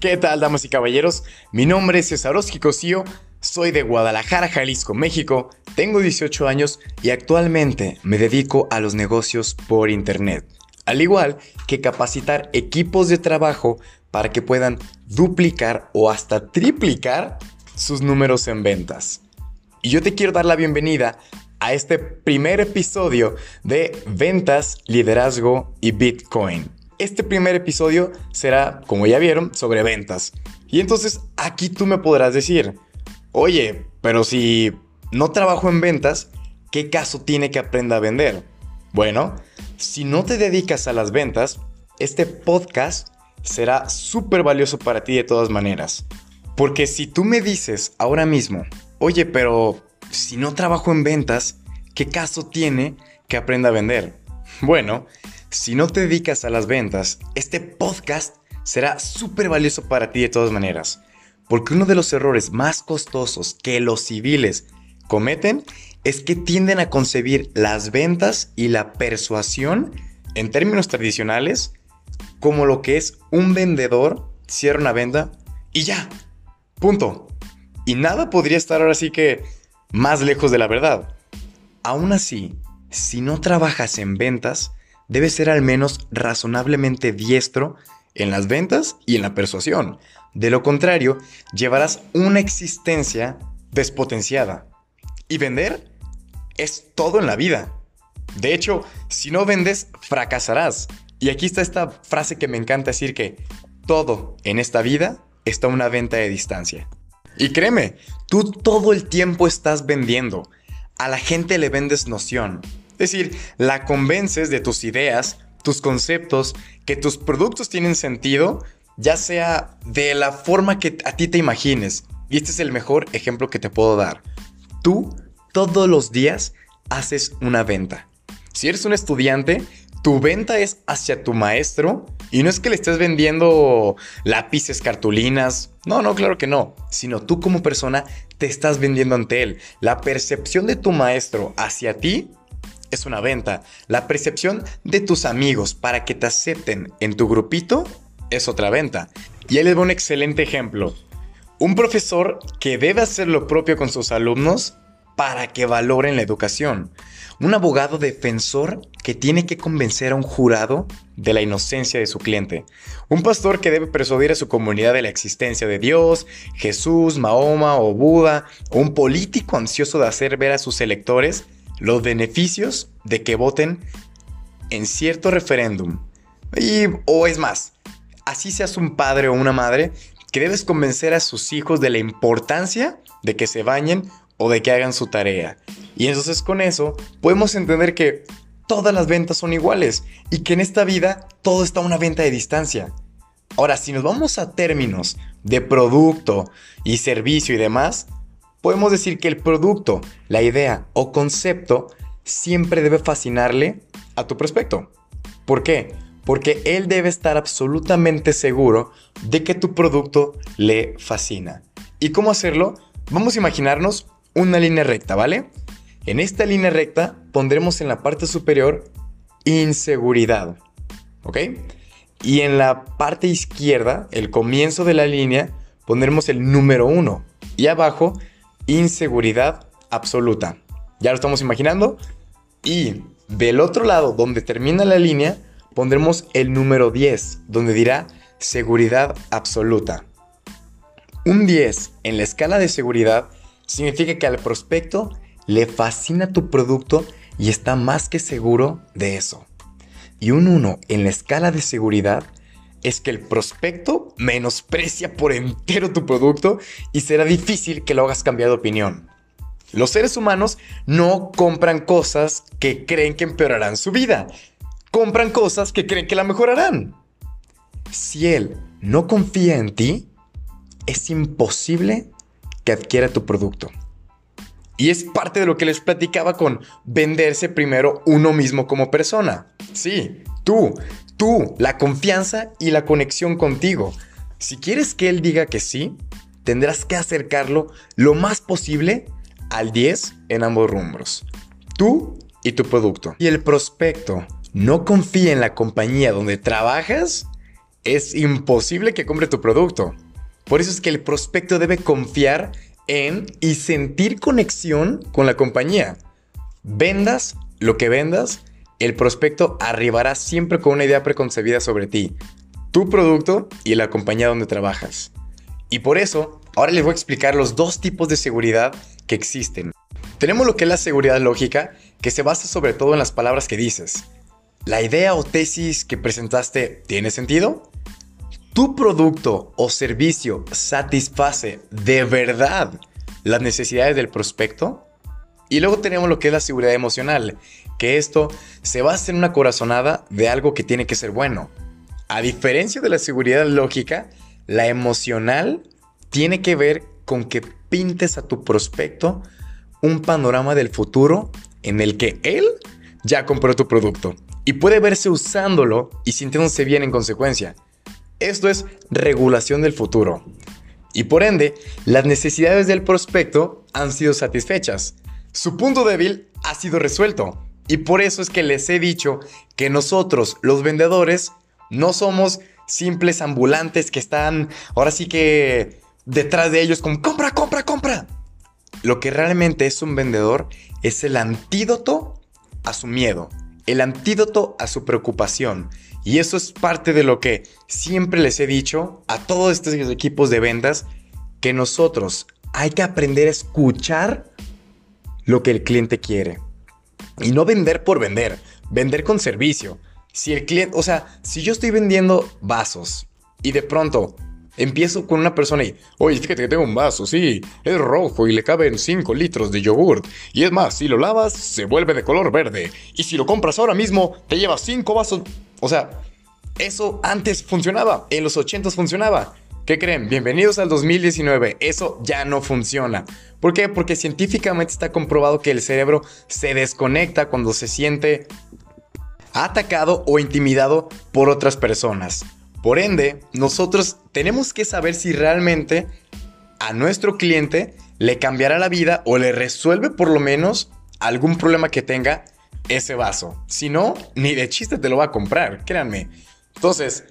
¿Qué tal, damas y caballeros? Mi nombre es Cesarowski Cosío, soy de Guadalajara, Jalisco, México, tengo 18 años y actualmente me dedico a los negocios por Internet, al igual que capacitar equipos de trabajo para que puedan duplicar o hasta triplicar sus números en ventas. Y yo te quiero dar la bienvenida a este primer episodio de Ventas, Liderazgo y Bitcoin. Este primer episodio será, como ya vieron, sobre ventas. Y entonces aquí tú me podrás decir, oye, pero si no trabajo en ventas, ¿qué caso tiene que aprenda a vender? Bueno, si no te dedicas a las ventas, este podcast será súper valioso para ti de todas maneras. Porque si tú me dices ahora mismo, oye, pero si no trabajo en ventas, ¿qué caso tiene que aprenda a vender? Bueno, si no te dedicas a las ventas, este podcast será súper valioso para ti de todas maneras. Porque uno de los errores más costosos que los civiles cometen es que tienden a concebir las ventas y la persuasión en términos tradicionales como lo que es un vendedor cierra una venta y ya, punto. Y nada podría estar ahora sí que más lejos de la verdad. Aún así, si no trabajas en ventas, debes ser al menos razonablemente diestro en las ventas y en la persuasión. De lo contrario, llevarás una existencia despotenciada. Y vender es todo en la vida. De hecho, si no vendes, fracasarás. Y aquí está esta frase que me encanta decir que todo en esta vida está a una venta de distancia. Y créeme, tú todo el tiempo estás vendiendo. A la gente le vendes noción. Es decir, la convences de tus ideas, tus conceptos, que tus productos tienen sentido, ya sea de la forma que a ti te imagines. Y este es el mejor ejemplo que te puedo dar. Tú todos los días haces una venta. Si eres un estudiante, tu venta es hacia tu maestro y no es que le estés vendiendo lápices, cartulinas. No, no, claro que no. Sino tú como persona te estás vendiendo ante él. La percepción de tu maestro hacia ti es una venta. La percepción de tus amigos para que te acepten en tu grupito es otra venta. Y él les un excelente ejemplo. Un profesor que debe hacer lo propio con sus alumnos para que valoren la educación. Un abogado defensor que tiene que convencer a un jurado de la inocencia de su cliente. Un pastor que debe persuadir a su comunidad de la existencia de Dios, Jesús, Mahoma o Buda. Un político ansioso de hacer ver a sus electores los beneficios de que voten en cierto referéndum. Y, o es más, así seas un padre o una madre que debes convencer a sus hijos de la importancia de que se bañen o de que hagan su tarea. Y entonces con eso podemos entender que todas las ventas son iguales y que en esta vida todo está a una venta de distancia. Ahora, si nos vamos a términos de producto y servicio y demás, podemos decir que el producto, la idea o concepto siempre debe fascinarle a tu prospecto. ¿Por qué? Porque él debe estar absolutamente seguro de que tu producto le fascina. ¿Y cómo hacerlo? Vamos a imaginarnos una línea recta, ¿vale? En esta línea recta pondremos en la parte superior inseguridad, ¿ok? Y en la parte izquierda, el comienzo de la línea, pondremos el número 1. Y abajo inseguridad absoluta. ¿Ya lo estamos imaginando? Y del otro lado, donde termina la línea, pondremos el número 10, donde dirá seguridad absoluta. Un 10 en la escala de seguridad significa que al prospecto le fascina tu producto y está más que seguro de eso. Y un 1 en la escala de seguridad es que el prospecto menosprecia por entero tu producto y será difícil que lo hagas cambiar de opinión. Los seres humanos no compran cosas que creen que empeorarán su vida. Compran cosas que creen que la mejorarán. Si él no confía en ti, es imposible que adquiera tu producto. Y es parte de lo que les platicaba con venderse primero uno mismo como persona. Sí, tú, tú, la confianza y la conexión contigo. Si quieres que él diga que sí, tendrás que acercarlo lo más posible al 10 en ambos rumbos. Tú y tu producto. Y el prospecto no confía en la compañía donde trabajas, es imposible que compre tu producto. Por eso es que el prospecto debe confiar en y sentir conexión con la compañía. Vendas lo que vendas, el prospecto arribará siempre con una idea preconcebida sobre ti, tu producto y la compañía donde trabajas. Y por eso, ahora les voy a explicar los dos tipos de seguridad que existen. Tenemos lo que es la seguridad lógica, que se basa sobre todo en las palabras que dices. ¿La idea o tesis que presentaste tiene sentido? ¿Tu producto o servicio satisface de verdad las necesidades del prospecto? Y luego tenemos lo que es la seguridad emocional, que esto se basa en una corazonada de algo que tiene que ser bueno. A diferencia de la seguridad lógica, la emocional tiene que ver con que pintes a tu prospecto un panorama del futuro en el que él ya compró tu producto y puede verse usándolo y sintiéndose bien en consecuencia. Esto es regulación del futuro. Y por ende, las necesidades del prospecto han sido satisfechas. Su punto débil ha sido resuelto. Y por eso es que les he dicho que nosotros, los vendedores, no somos simples ambulantes que están ahora sí que detrás de ellos como compra, compra, compra. Lo que realmente es un vendedor es el antídoto a su miedo, el antídoto a su preocupación. Y eso es parte de lo que siempre les he dicho a todos estos equipos de ventas, que nosotros hay que aprender a escuchar lo que el cliente quiere. Y no vender por vender, vender con servicio. Si el cliente, o sea, si yo estoy vendiendo vasos y de pronto empiezo con una persona y, oye, fíjate que tengo un vaso, sí, es rojo y le caben 5 litros de yogurt. Y es más, si lo lavas, se vuelve de color verde. Y si lo compras ahora mismo, te llevas 5 vasos. O sea, eso antes funcionaba, en los 80 funcionaba. ¿Qué creen? Bienvenidos al 2019. Eso ya no funciona. ¿Por qué? Porque científicamente está comprobado que el cerebro se desconecta cuando se siente atacado o intimidado por otras personas. Por ende, nosotros tenemos que saber si realmente a nuestro cliente le cambiará la vida o le resuelve por lo menos algún problema que tenga ese vaso. Si no, ni de chiste te lo va a comprar, créanme. Entonces,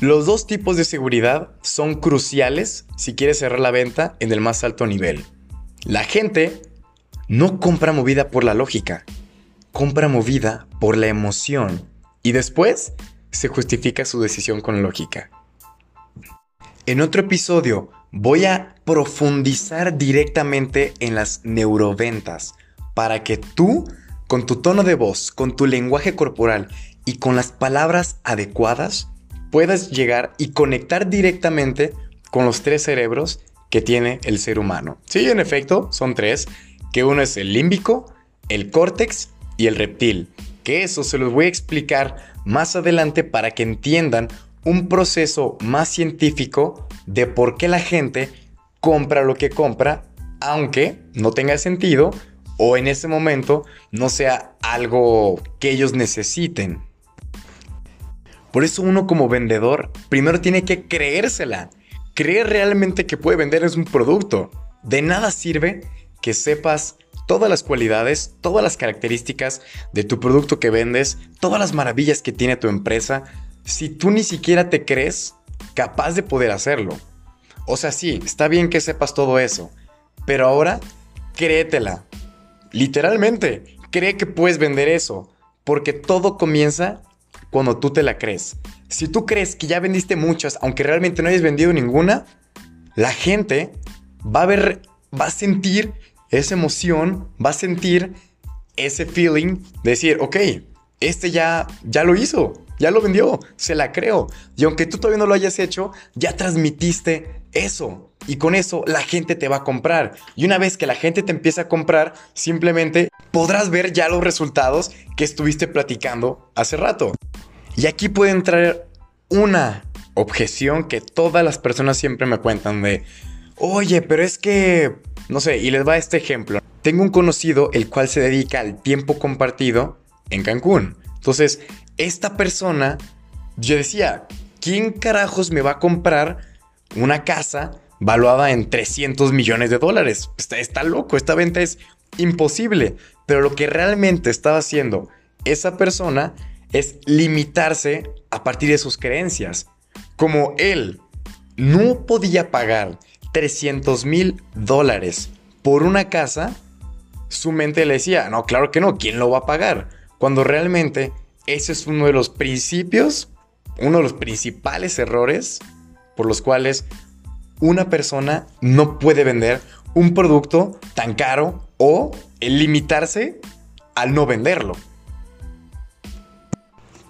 los dos tipos de seguridad son cruciales si quieres cerrar la venta en el más alto nivel. La gente no compra movida por la lógica, compra movida por la emoción y después se justifica su decisión con lógica. En otro episodio voy a profundizar directamente en las neuroventas para que tú, con tu tono de voz, con tu lenguaje corporal y con las palabras adecuadas, puedas llegar y conectar directamente con los tres cerebros que tiene el ser humano. Sí, en efecto, son tres, que uno es el límbico, el córtex y el reptil, que eso se los voy a explicar más adelante para que entiendan un proceso más científico de por qué la gente compra lo que compra, aunque no tenga sentido o en ese momento no sea algo que ellos necesiten. Por eso uno como vendedor primero tiene que creérsela. Creer realmente que puede vender es un producto. De nada sirve que sepas todas las cualidades, todas las características de tu producto que vendes, todas las maravillas que tiene tu empresa, si tú ni siquiera te crees capaz de poder hacerlo. O sea, sí, está bien que sepas todo eso, pero ahora créetela. Literalmente, cree que puedes vender eso, porque todo comienza cuando tú te la crees. Si tú crees que ya vendiste muchas, aunque realmente no hayas vendido ninguna, la gente va a ver, va a sentir esa emoción, va a sentir ese feeling de decir, ok, este ya, ya lo hizo, ya lo vendió, se la creo. Y aunque tú todavía no lo hayas hecho, ya transmitiste eso. Y con eso la gente te va a comprar. Y una vez que la gente te empieza a comprar, simplemente podrás ver ya los resultados que estuviste platicando hace rato. Y aquí puede entrar una objeción que todas las personas siempre me cuentan de, oye, pero es que, no sé, y les va este ejemplo. Tengo un conocido el cual se dedica al tiempo compartido en Cancún. Entonces, esta persona, yo decía, ¿quién carajos me va a comprar una casa valuada en 300 millones de dólares? Está, está loco, esta venta es imposible. Pero lo que realmente estaba haciendo esa persona es limitarse a partir de sus creencias. como él no podía pagar 300 mil dólares por una casa, su mente le decía, no, claro que no, ¿quién lo va a pagar? Cuando realmente ese es uno de los principios, uno de los principales errores por los cuales una persona no puede vender un producto tan caro o el limitarse al no venderlo.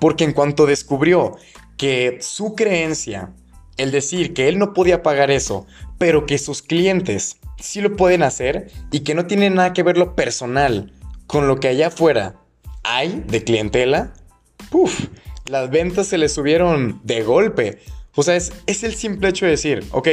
Porque en cuanto descubrió que su creencia, el decir que él no podía pagar eso, pero que sus clientes sí lo pueden hacer y que no tiene nada que ver lo personal con lo que allá afuera hay de clientela, puff, las ventas se le subieron de golpe. O sea, es, es el simple hecho de decir, ok,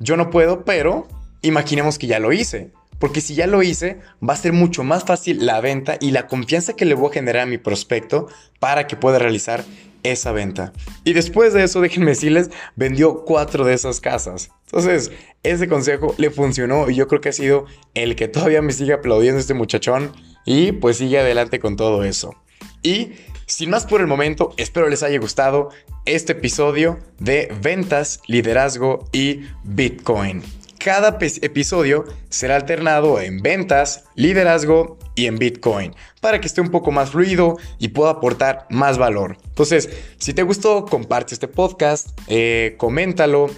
yo no puedo, pero imaginemos que ya lo hice. Porque si ya lo hice, va a ser mucho más fácil la venta y la confianza que le voy a generar a mi prospecto para que pueda realizar esa venta. Y después de eso, déjenme decirles, vendió cuatro de esas casas. Entonces, ese consejo le funcionó y yo creo que ha sido el que todavía me sigue aplaudiendo este muchachón y pues sigue adelante con todo eso. Y sin más por el momento, espero les haya gustado este episodio de ventas, liderazgo y Bitcoin. Cada episodio será alternado en ventas, liderazgo y en Bitcoin para que esté un poco más fluido y pueda aportar más valor. Entonces, si te gustó, comparte este podcast, eh, coméntalo,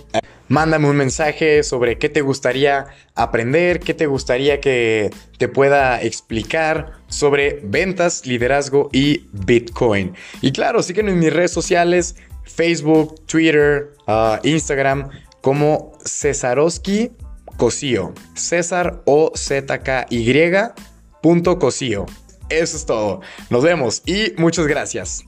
mándame un mensaje sobre qué te gustaría aprender, qué te gustaría que te pueda explicar sobre ventas, liderazgo y Bitcoin. Y claro, sígueme en mis redes sociales, Facebook, Twitter, ah, Instagram como Cesarowski Cosío. César O Z K Y punto Cosío. Eso es todo. Nos vemos y muchas gracias.